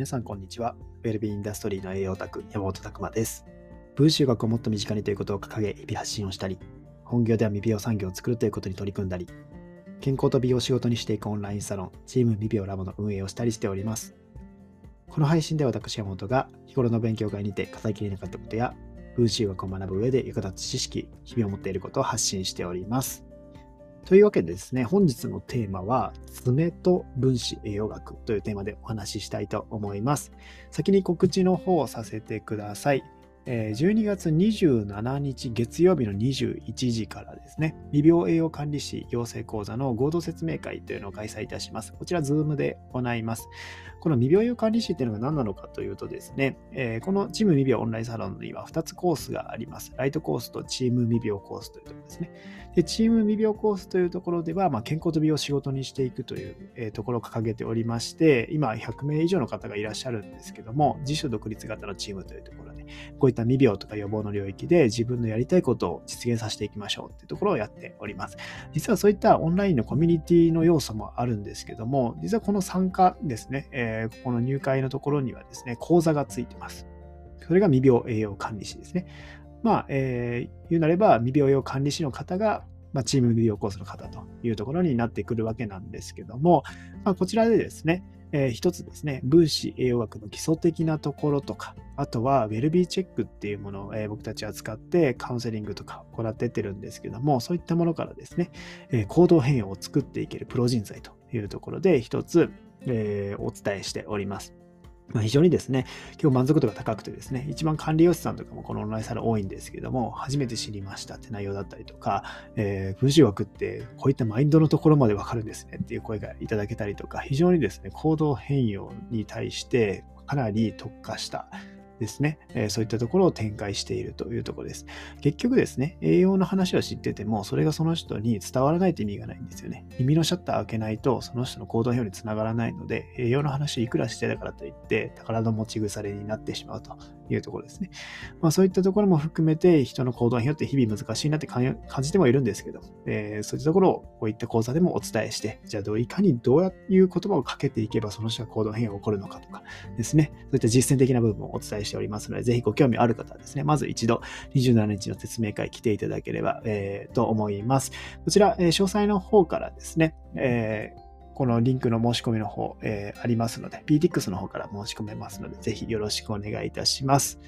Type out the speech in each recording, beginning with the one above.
皆さんこんにちは。ウェルビーインダストリーの栄養オタク、山本拓馬です。文集学をもっと身近にということを掲げ、日々発信をしたり、本業では未美容産業を作るということに取り組んだり、健康と美容を仕事にしていくオンラインサロン、チーム未美容ラボの運営をしたりしております。この配信では私、山本が日頃の勉強会にて語りきれなかったことや、文集学を学ぶ上で役立つ知識、日々を持っていることを発信しております。というわけでですね、本日のテーマは、爪と分子栄養学というテーマでお話ししたいと思います。先に告知の方をさせてください。12月27日月曜日の21時からですね、未病栄養管理士養成講座の合同説明会というのを開催いたします。こちら、 Zoomで行います。この未病栄養管理士っていうのが何なのかというとですね、このチーム未病オンラインサロンには2つコースがあります。ライトコースとチーム未病コースというところですね。でチーム未病コースというところでは、まあ、健康と美容を仕事にしていくという、ところを掲げておりまして、今100名以上の方がいらっしゃるんですけども、自主独立型のチームというところで、こういった未病とか予防の領域で自分のやりたいことを実現させていきましょうっていうところをやっております。実はそういったオンラインのコミュニティの要素もあるんですけども、実はこの参加ですね、えー、ここの入会会のところにはですね、講座がついてます。それが未病栄養管理士ですね。まあ、えー、言うなれば未病栄養管理士の方が、まあ、チーム未病コースの方というところになってくるわけなんですけども、まあ、こちらでですね、えー、一つですね、分子栄養学の基礎的なところとか、あとはウェルビーチェックっていうものを、えー、僕たち扱ってカウンセリングとか行ってってるんですけども、そういったものからですね、えー、行動変容を作っていけるプロ人材というところで一つ、えー、お伝えしております。まあ、非常にですね、今日満足度が高くてですね、一番管理用紙さんとかもこのオンラインサロン多いんですけども、初めて知りましたって内容だったりとか、えー、文章枠ってこういったマインドのところまでわかるんですねっていう声がいただけたりとか、非常にですね、行動変容に対してかなり特化したですね、えー、そういったところを展開しているというところです。結局ですね、栄養の話を知ってても、それがその人に伝わらないと意味がないんですよね。耳のシャッター開けないと、その人の行動表につながらないので、栄養の話いくらしてたからといって、宝の持ち腐れになってしまうというところですね。まあ、そういったところも含めて、人の行動によって日々難しいなって感じてもいるんですけど、えー、そういったところをこういった講座でもお伝えして、じゃあどういかにどういう言葉をかけていけばその人が行動変化が起こるのかとかですね、そういった実践的な部分をお伝えしておりますので、ぜひご興味ある方はですね、まず一度27日の説明会来ていただければ、えー、と思います。こちら、えー、詳細の方からですね、えこのリンクの申し込みの方、えー、ありますので、PTX の方から申し込めますので、ぜひよろしくお願いいたします。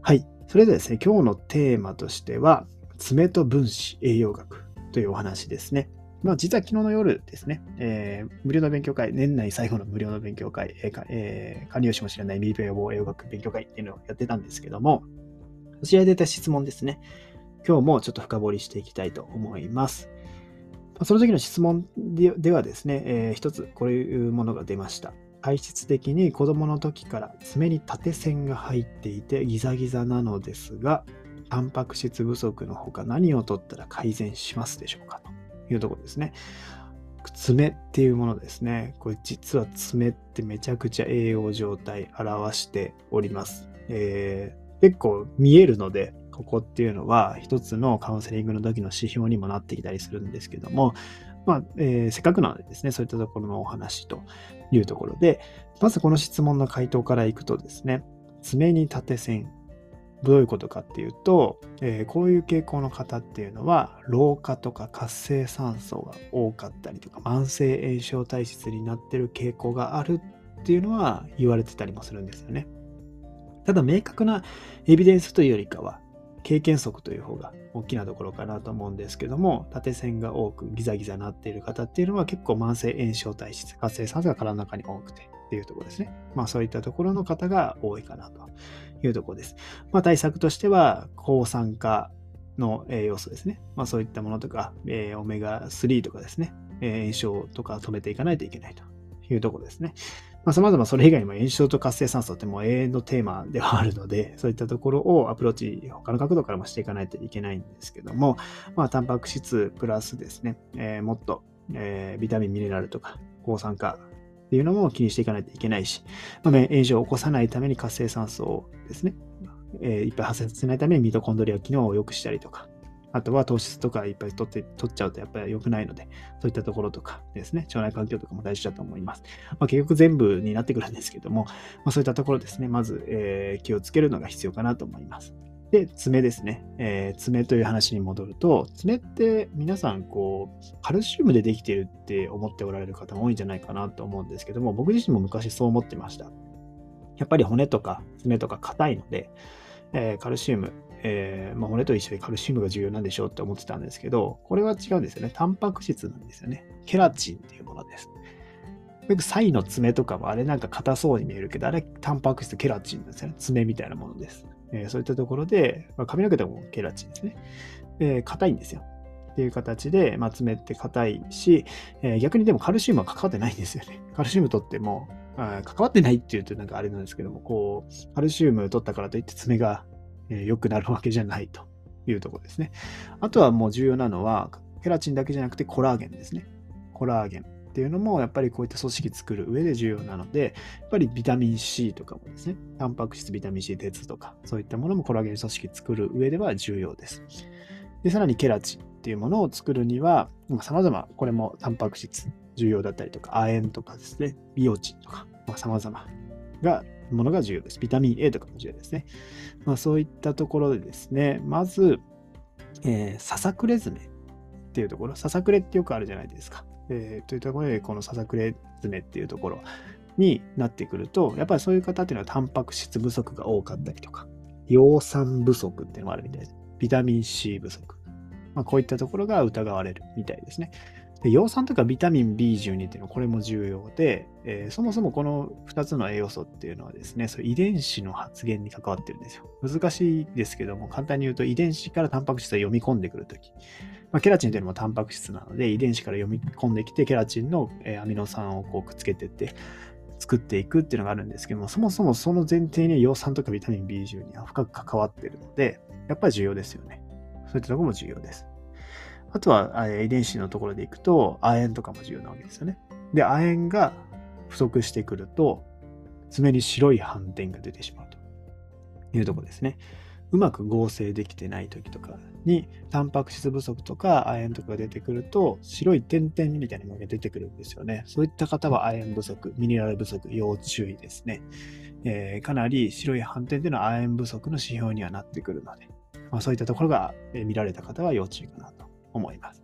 はい。それではですね、今日のテーマとしては、爪と分子栄養学というお話ですね。まあ、実は昨日の夜ですね、えー、無料の勉強会、年内最後の無料の勉強会、えーえー、管理用紙も知らない未病予防栄養学勉強会っていうのをやってたんですけども、そちらで出た質問ですね、今日もちょっと深掘りしていきたいと思います。その時の質問ではですね、えー、一つこういうものが出ました。体質的に子供の時から爪に縦線が入っていてギザギザなのですが、タンパク質不足のほか何をとったら改善しますでしょうか？というところですね。爪っていうものですね。これ実は爪ってめちゃくちゃ栄養状態表しております。えー、結構見えるので、ここっていうのは一つのカウンセリングの時の指標にもなってきたりするんですけども、まあえー、せっかくなのでですね、そういったところのお話というところで、まずこの質問の回答からいくとですね、爪に縦線、どういうことかっていうと、えー、こういう傾向の方っていうのは、老化とか活性酸素が多かったりとか、慢性炎症体質になってる傾向があるっていうのは言われてたりもするんですよね。ただ明確なエビデンスというよりかは、経験則という方が大きなところかなと思うんですけども、縦線が多くギザギザなっている方っていうのは結構慢性炎症体質、活性酸素が体の中に多くてっていうところですね。まあそういったところの方が多いかなというところです。まあ対策としては、抗酸化の要素ですね。まあそういったものとか、えー、オメガ3とかですね、え、炎症とか止めていかないといけないというところですね。まあ、様々それ以外にも炎症と活性酸素ってもう永遠のテーマではあるので、そういったところをアプローチ、他の角度からもしていかないといけないんですけども、まあ、タンパク質プラスですね、えー、もっと、えー、ビタミン、ミネラルとか、抗酸化っていうのも気にしていかないといけないし、まあ、炎症を起こさないために活性酸素をですね、えー、いっぱい発生させないためにミトコンドリア機能を良くしたりとか、あとは糖質とかいっぱい取って取っちゃうとやっぱり良くないので、そういったところとかですね、腸内環境とかも大事だと思います。まあ、結局全部になってくるんですけども、まあ、そういったところですね、まず、えー、気をつけるのが必要かなと思います。で、爪ですね。えー、爪という話に戻ると、爪って皆さん、こう、カルシウムでできているって思っておられる方も多いんじゃないかなと思うんですけども、僕自身も昔そう思ってました。やっぱり骨とか爪とか硬いので、えー、カルシウム、えー、まあ、骨と一緒でカルシウムが重要なんでしょうって思ってたんですけど、これは違うんですよね。タンパク質なんですよね。ケラチンっていうものです。よくサイの爪とかもあれなんか硬そうに見えるけど、あれタンパク質ケラチンなんですよね。爪みたいなものです。えー、そういったところで、まあ、髪の毛でもケラチンですね。え硬いんですよ。っていう形で、まあ、爪って硬いし、えー、逆にでもカルシウムは関わってないんですよね。カルシウム取っても、あ関わってないっていうとなんかあれなんですけども、こう、カルシウム取ったからといって爪が、えー、くなるわけじゃないというところですね。あとはもう重要なのは、ケラチンだけじゃなくてコラーゲンですね。コラーゲンっていうのもやっぱりこういった組織作る上で重要なので、やっぱりビタミン C とかもですね、タンパク質、ビタミン C、鉄とか、そういったものもコラーゲン組織作る上では重要です。で、さらにケラチンっていうものを作るには、様々、これもタンパク質重要だったりとか、亜鉛とかですね、ビオチンとか、まあ、様々が、ものが重要です。ビタミン A とかも重要ですね。まあ、そういったところでですね、まず、えー、ささくれ爪っていうところ、ささくれってよくあるじゃないですか。えー、というところで、このささくれ爪っていうところになってくると、やっぱりそういう方っていうのはタンパク質不足が多かったりとか、葉酸不足っていうのもあるみたいです。ビタミン C 不足。まあ、こういったところが疑われるみたいですね。で葉酸とかビタミン B12 っていうのはこれも重要で、えー、そもそもこの2つの栄養素っていうのはですね、そ遺伝子の発現に関わってるんですよ。難しいですけども、簡単に言うと遺伝子からタンパク質を読み込んでくるとき。まあ、ケラチンというのもタンパク質なので、遺伝子から読み込んできて、ケラチンの、えー、アミノ酸をこうくっつけてって、作っていくっていうのがあるんですけども、そもそもその前提に葉酸とかビタミン B12 は深く関わってるので、やっぱり重要ですよね。そういったとこも重要です。あとは遺伝子のところでいくと、亜鉛とかも重要なわけですよね。で、亜鉛が不足してくると、爪に白い斑点が出てしまうというところですね。うまく合成できてない時とかに、タンパク質不足とか亜鉛とかが出てくると、白い点々みたいなものが出てくるんですよね。そういった方は亜鉛不足、ミネラル不足、要注意ですね。えー、かなり白い斑点というのは亜鉛不足の指標にはなってくるので、まあ、そういったところが見られた方は要注意かなと思います。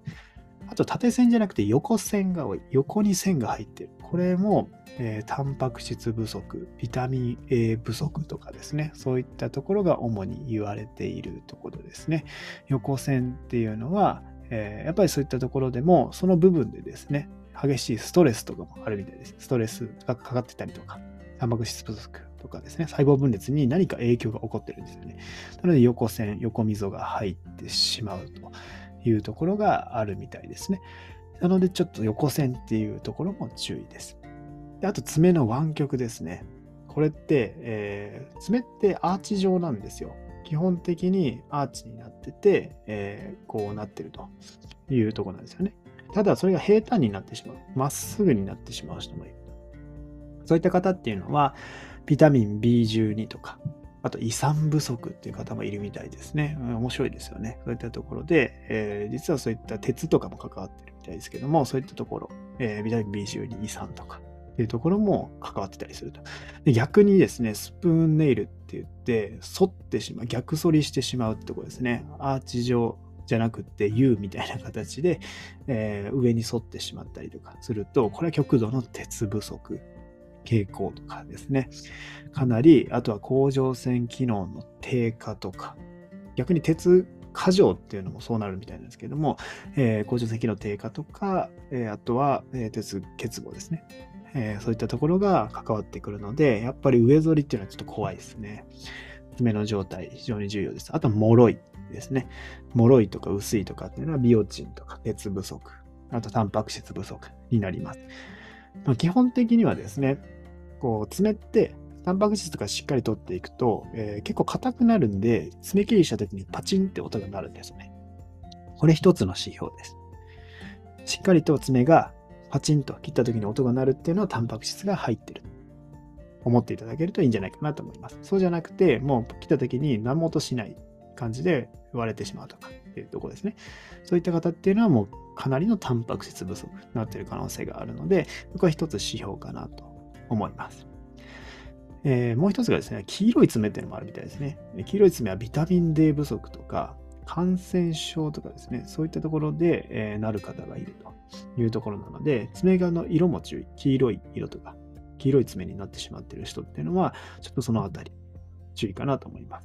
あと縦線じゃなくて横線が多い。横に線が入ってる。これも、えー、タンパク質不足、ビタミン A 不足とかですね。そういったところが主に言われているところですね。横線っていうのは、えー、やっぱりそういったところでも、その部分でですね、激しいストレスとかもあるみたいです。ストレスがかかってたりとか、タンパク質不足とかですね、細胞分裂に何か影響が起こってるんですよね。なので横線、横溝が入ってしまうと。いうところがあるみたいですね。なのでちょっと横線っていうところも注意です。であと爪の湾曲ですね。これって、えー、爪ってアーチ状なんですよ。基本的にアーチになってて、えー、こうなってるというとこなんですよね。ただそれが平坦になってしまう。まっすぐになってしまう人もいる。そういった方っていうのは、ビタミン B12 とか、あと遺産不足っていう方もいるみたいですね。面白いですよね。そういったところで、えー、実はそういった鉄とかも関わってるみたいですけども、そういったところ、えー、ビタミン B12、遺産とかっていうところも関わってたりすると。で逆にですね、スプーンネイルって言って、反ってしまう、逆反りしてしまうってところですね。アーチ状じゃなくて U みたいな形で、えー、上に反ってしまったりとかすると、これは極度の鉄不足傾向とかですね。かなり、あとは甲状腺機能の低下とか、逆に鉄過剰っていうのもそうなるみたいなんですけども、えー、甲状腺機能低下とか、えー、あとは、えー、鉄欠乏ですね、えそういったところが関わってくるので、やっぱり上反りっていうのはちょっと怖いですね。爪の状態、非常に重要です。あとは、脆いですね。脆いとか薄いとかっていうのは、ビオチンとか鉄不足、あとタンパク質不足になります。まあ、基本的にはですね、こう爪ってタンパク質とかしっかり取っていくと、えー、結構硬くなるんで、爪切りした時にパチンって音が鳴るんですね。これ一つの指標です。しっかりと爪がパチンと切った時に音が鳴るっていうのはタンパク質が入ってる。思っていただけるといいんじゃないかなと思います。そうじゃなくて、もう切った時に何も音しない感じで割れてしまうとか、っていうとこですね。そういった方っていうのはもうかなりのタンパク質不足になってる可能性があるので、これは一つ指標かなと思います。えー、もう一つがですね、黄色い爪っていうのもあるみたいですね。黄色い爪はビタミン D 不足とか、感染症とかですね、そういったところで、えー、なる方がいるというところなので、爪側の色も注意、黄色い色とか、黄色い爪になってしまっている人っていうのは、ちょっとそのあたり注意かなと思います。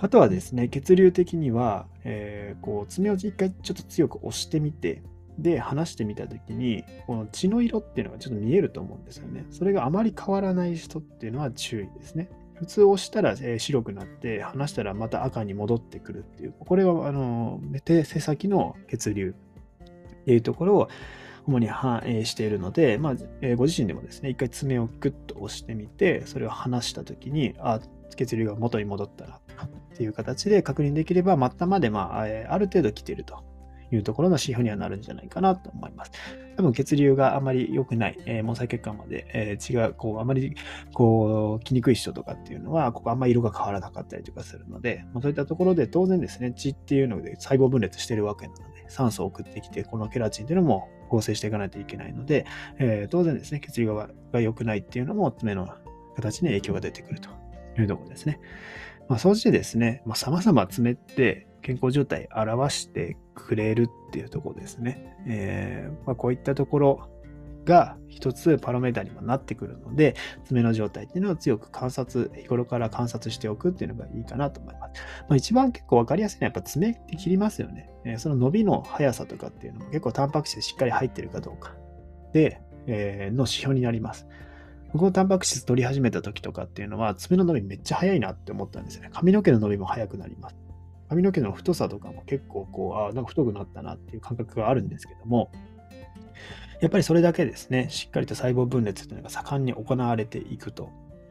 あとはですね、血流的には、えー、こう爪を一回ちょっと強く押してみて、で、話してみたときに、この血の色っていうのがちょっと見えると思うんですよね。それがあまり変わらない人っていうのは注意ですね。普通押したら、え白くなって、離したらまた赤に戻ってくるっていう、これは、あの、手先の血流っていうところを主に反映しているので、まあ、えご自身でもですね、一回爪をグッと押してみて、それを離したときに、あ、血流が元に戻ったなっていう形で確認できれば、末端まで、まあ、ある程度来ているというところの指標にはなるんじゃないかなと思います。多分血流があまり良くない、えー、毛細血管まで、えー、血がこうあまりこう来にくい人とかっていうのは、ここあんまり色が変わらなかったりとかするので、まあ、そういったところで当然ですね、血っていうので細胞分裂してるわけなので、酸素を送ってきて、このケラチンっていうのも合成していかないといけないので、えー、当然ですね、血流が良くないっていうのも爪の形に影響が出てくるというところですね。まあ、そうしてですね、まあ、様々爪って健康状態表してくれるっていうところですね。えー、まあ、こういったところが一つパロメータにもなってくるので、爪の状態っていうのを強く観察、日頃から観察しておくっていうのがいいかなと思います。まあ、一番結構わかりやすいのはやっぱ爪って切りますよね。えー、その伸びの速さとかっていうのも結構タンパク質でしっかり入ってるかどうかで、えー、の指標になります。僕もタンパク質取り始めた時とかっていうのは爪の伸びめっちゃ速いなって思ったんですよね。髪の毛の伸びも速くなります。髪の毛の太さとかも結構こう、あなんか太くなったなっていう感覚があるんですけども、やっぱりそれだけですね、しっかりと細胞分裂というのが盛んに行われていくと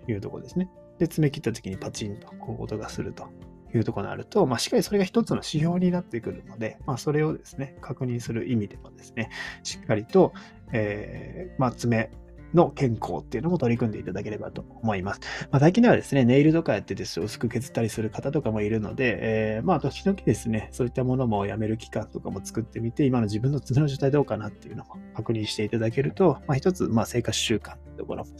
いうところですね。で、爪切った時にパチンとこう音がするというところになると、まあ、しっかりそれが一つの指標になってくるので、まあ、それをですね、確認する意味でもですね、しっかりと、えー、まあ、爪の健康っていうのも取り組んでいただければと思います。まあ、最近ではですね、ネイルとかやってです薄く削ったりする方とかもいるので、えー、まあ、時々ですね、そういったものもやめる期間とかも作ってみて、今の自分の爪の状態どうかなっていうのも確認していただけると、まあ、一つ、まあ、生活習慣のところも、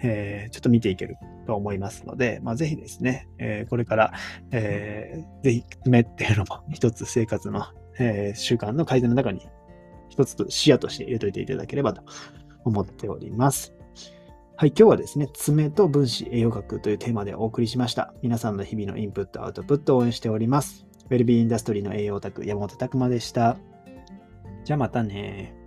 えー、ちょっと見ていけると思いますので、まあ、ぜひですね、えー、これから、えー、ぜひ爪っていうのも一つ生活の、えー、習慣の改善の中に一つと視野として入れといていただければと思っております。はい、今日はですね、爪と分子栄養学というテーマでお送りしました。皆さんの日々のインプット、アウトプットを応援しております。ウェルビーインダストリーの栄養オタク、山本拓馬でした。じゃあまたね